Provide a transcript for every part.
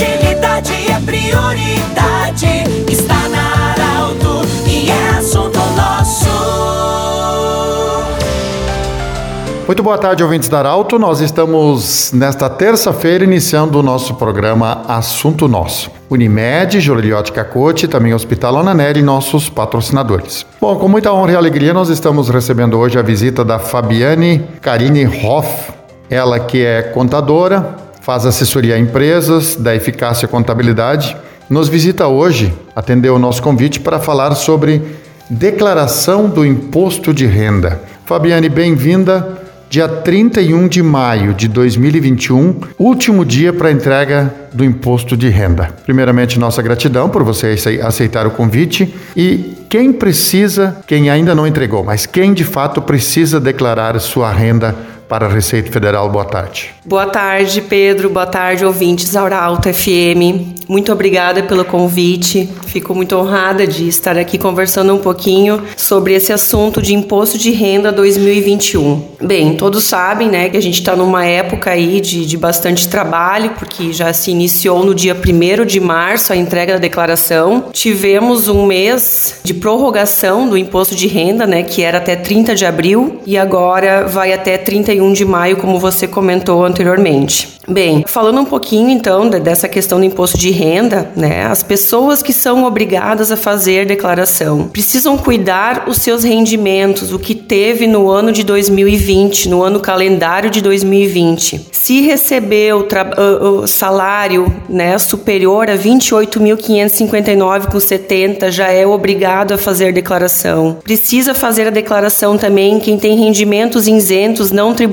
Agilidade é prioridade. Está na Arauto e é assunto nosso. Muito boa tarde, ouvintes da Arauto. Nós estamos nesta terça-feira iniciando o nosso programa Assunto Nosso. Unimed, Joliliote Cacote, também Hospital Ananelli e nossos patrocinadores. Bom, com muita honra e alegria, nós estamos recebendo hoje a visita da Fabiane Karine Hoff, ela que é contadora, faz assessoria a empresas da Eficácia Contabilidade, nos visita hoje, atendeu o nosso convite para falar sobre declaração do imposto de renda. Fabiane, bem-vinda. Dia 31 de maio de 2021, último dia para entrega do imposto de renda. Primeiramente, nossa gratidão por você aceitar o convite e quem precisa, quem ainda não entregou, mas quem de fato precisa declarar sua renda para a Receita Federal. Boa tarde. Boa tarde, Pedro. Boa tarde, ouvintes da Auralto FM. Muito obrigada pelo convite. Fico muito honrada de estar aqui conversando um pouquinho sobre esse assunto de imposto de renda 2021. Bem, todos sabem, né, que a gente está numa época aí de, de bastante trabalho, porque já se iniciou no dia 1 de março a entrega da declaração. Tivemos um mês de prorrogação do imposto de renda, né, que era até 30 de abril, e agora vai até 31 de maio, como você comentou anteriormente. Bem, falando um pouquinho então dessa questão do imposto de renda, né? As pessoas que são obrigadas a fazer declaração precisam cuidar os seus rendimentos, o que teve no ano de 2020, no ano calendário de 2020. Se recebeu o salário, né, superior a 28.559,70, já é obrigado a fazer declaração. Precisa fazer a declaração também quem tem rendimentos isentos não tributáveis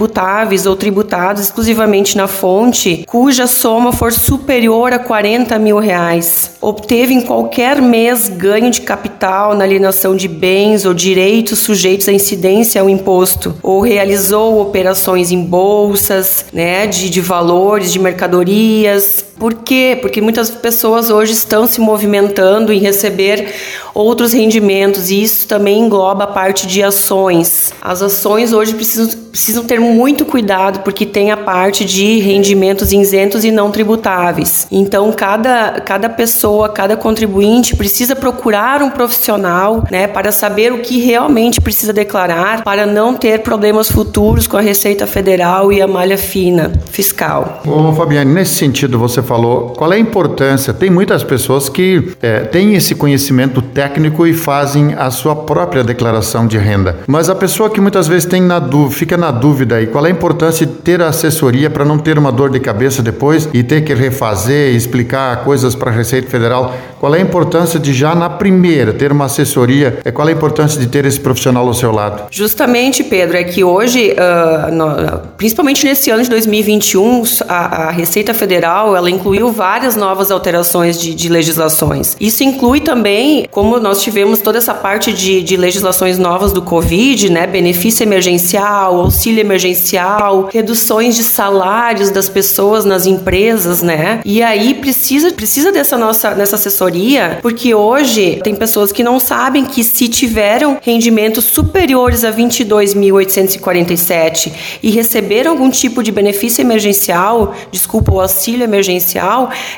ou tributados exclusivamente na fonte fonte cuja soma for superior a 40 mil reais, obteve em qualquer mês ganho de capital na alienação de bens ou direitos sujeitos à incidência ao imposto, ou realizou operações em bolsas, né, de, de valores, de mercadorias, por quê? Porque muitas pessoas hoje estão se movimentando em receber outros rendimentos e isso também engloba a parte de ações. As ações hoje precisam, precisam ter muito cuidado porque tem a parte de rendimentos isentos e não tributáveis. Então, cada, cada pessoa, cada contribuinte precisa procurar um profissional né, para saber o que realmente precisa declarar para não ter problemas futuros com a Receita Federal e a malha fina fiscal. Ô, Fabiane, nesse sentido, você falou, qual é a importância? Tem muitas pessoas que é, têm esse conhecimento técnico e fazem a sua própria declaração de renda. Mas a pessoa que muitas vezes tem na fica na dúvida aí, qual é a importância de ter a assessoria para não ter uma dor de cabeça depois e ter que refazer, explicar coisas para a Receita Federal? Qual é a importância de já na primeira ter uma assessoria? É qual é a importância de ter esse profissional ao seu lado? Justamente, Pedro, é que hoje, uh, no, principalmente nesse ano de 2021, a, a Receita Federal ela incluiu várias novas alterações de, de, legislações. Isso inclui também, como nós tivemos toda essa parte de, de legislações novas do Covid, né? Benefício emergencial, auxílio emergencial, reduções de salários das pessoas nas empresas, né? E aí precisa, precisa dessa nossa nessa assessoria, porque hoje tem pessoas que não sabem que se tiveram rendimentos superiores a 22.847 e receberam algum tipo de benefício emergencial, desculpa, o auxílio emergencial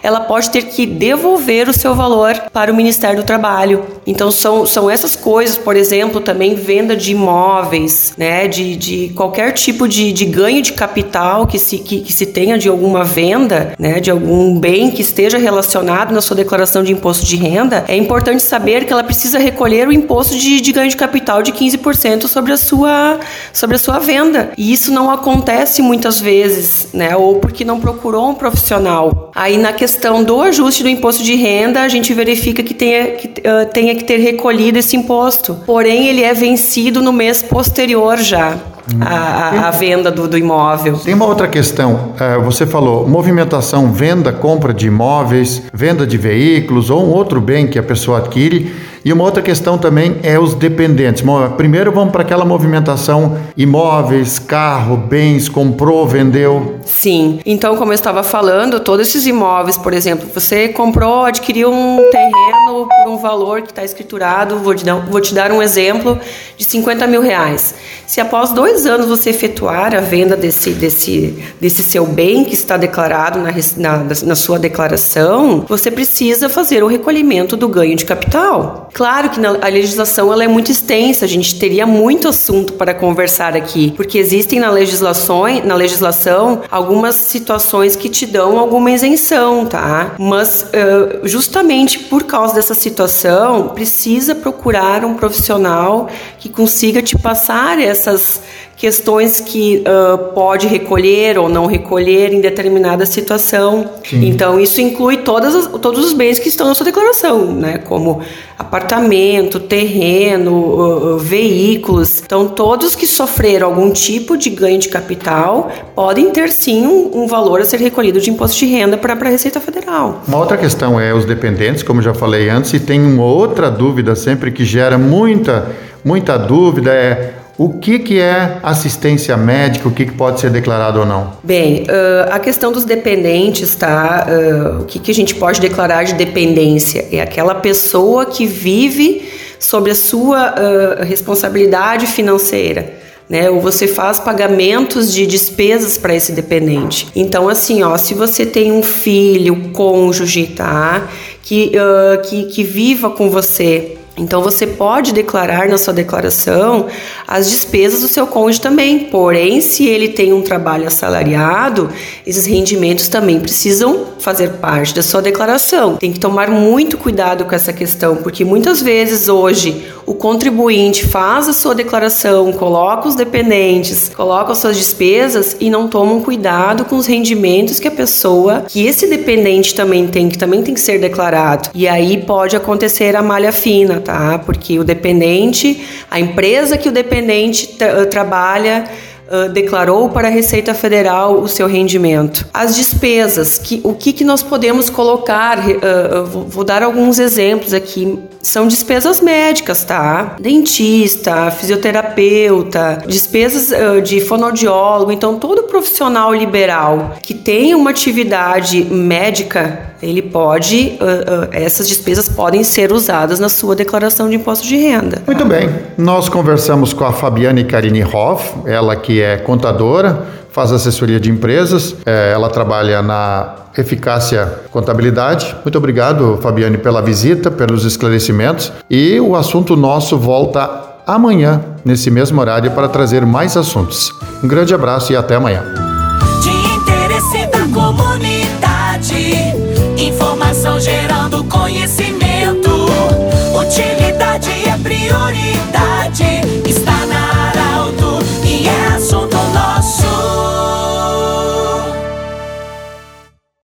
ela pode ter que devolver o seu valor para o Ministério do Trabalho. Então são, são essas coisas, por exemplo, também venda de imóveis, né, de, de qualquer tipo de, de ganho de capital que se, que, que se tenha de alguma venda, né, de algum bem que esteja relacionado na sua declaração de imposto de renda, é importante saber que ela precisa recolher o imposto de, de ganho de capital de 15% sobre a sua sobre a sua venda. E isso não acontece muitas vezes, né, ou porque não procurou um profissional. Aí na questão do ajuste do imposto de renda, a gente verifica que tenha que, uh, tenha que ter recolhido esse imposto. Porém, ele é vencido no mês posterior já. A, a, venda do, do, imóvel. Tem uma outra questão. Uh, você falou movimentação, venda, compra de imóveis, venda de veículos ou um outro bem que a pessoa adquire E uma outra questão também é os dependentes. Primeiro vamos para aquela movimentação imóveis, carro, bens, comprou, vendeu. Sim. Então, como eu estava falando, todos esses imóveis, por exemplo, você comprou, adquiriu um terreno por um valor que está escriturado, vou te, dar, vou te dar um exemplo, de 50 mil reais. Se após dois anos você efetuar a venda desse, desse, desse seu bem que está declarado na, na, na sua declaração, você precisa fazer o recolhimento do ganho de capital. Claro que a legislação ela é muito extensa, a gente teria muito assunto para conversar aqui, porque existem na legislação, na legislação algumas situações que te dão alguma isenção, tá? Mas uh, justamente por causa dessa situação, precisa procurar um profissional que consiga te passar essas questões que uh, pode recolher ou não recolher em determinada situação. Sim. Então, isso inclui todas as, todos os bens que estão na sua declaração, né? como apartamento, terreno, uh, uh, veículos. Então, todos que sofreram algum tipo de ganho de capital podem ter sim um, um valor a ser recolhido de imposto de renda para a Receita Federal. Uma outra questão é os dependentes, como já falei antes, e tem uma outra dúvida sempre que gera muita, muita dúvida é o que, que é assistência médica? O que, que pode ser declarado ou não? Bem, uh, a questão dos dependentes, tá? Uh, o que, que a gente pode declarar de dependência? É aquela pessoa que vive sobre a sua uh, responsabilidade financeira. Né, ou você faz pagamentos de despesas para esse dependente. Então, assim, ó, se você tem um filho, cônjuge, tá, que, uh, que, que viva com você então você pode declarar na sua declaração as despesas do seu cônjuge também. Porém, se ele tem um trabalho assalariado, esses rendimentos também precisam fazer parte da sua declaração. Tem que tomar muito cuidado com essa questão, porque muitas vezes hoje o contribuinte faz a sua declaração, coloca os dependentes, coloca as suas despesas e não tomam cuidado com os rendimentos que a pessoa, que esse dependente também tem, que também tem que ser declarado. E aí pode acontecer a malha fina, tá? Porque o dependente, a empresa que o dependente tra trabalha, Uh, declarou para a Receita Federal o seu rendimento. As despesas, que, o que, que nós podemos colocar? Uh, vou, vou, dar alguns exemplos aqui. São despesas médicas, tá? Dentista, fisioterapeuta, despesas uh, de fonoaudiólogo. Então, todo profissional liberal que tem uma atividade médica ele pode, uh, uh, essas despesas podem ser usadas na sua declaração de imposto de renda. Muito bem, nós conversamos com a Fabiane Carini Hoff, ela que é contadora, faz assessoria de empresas, é, ela trabalha na Eficácia Contabilidade. Muito obrigado, Fabiane, pela visita, pelos esclarecimentos e o assunto nosso volta amanhã, nesse mesmo horário, para trazer mais assuntos. Um grande abraço e até amanhã.